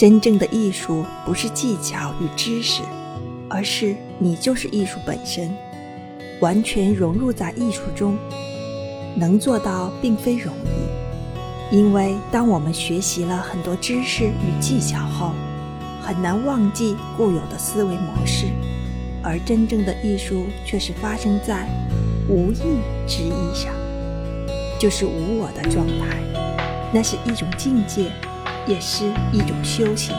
真正的艺术不是技巧与知识，而是你就是艺术本身，完全融入在艺术中。能做到并非容易，因为当我们学习了很多知识与技巧后，很难忘记固有的思维模式。而真正的艺术却是发生在无意之意上，就是无我的状态。那是一种境界，也是一种修行。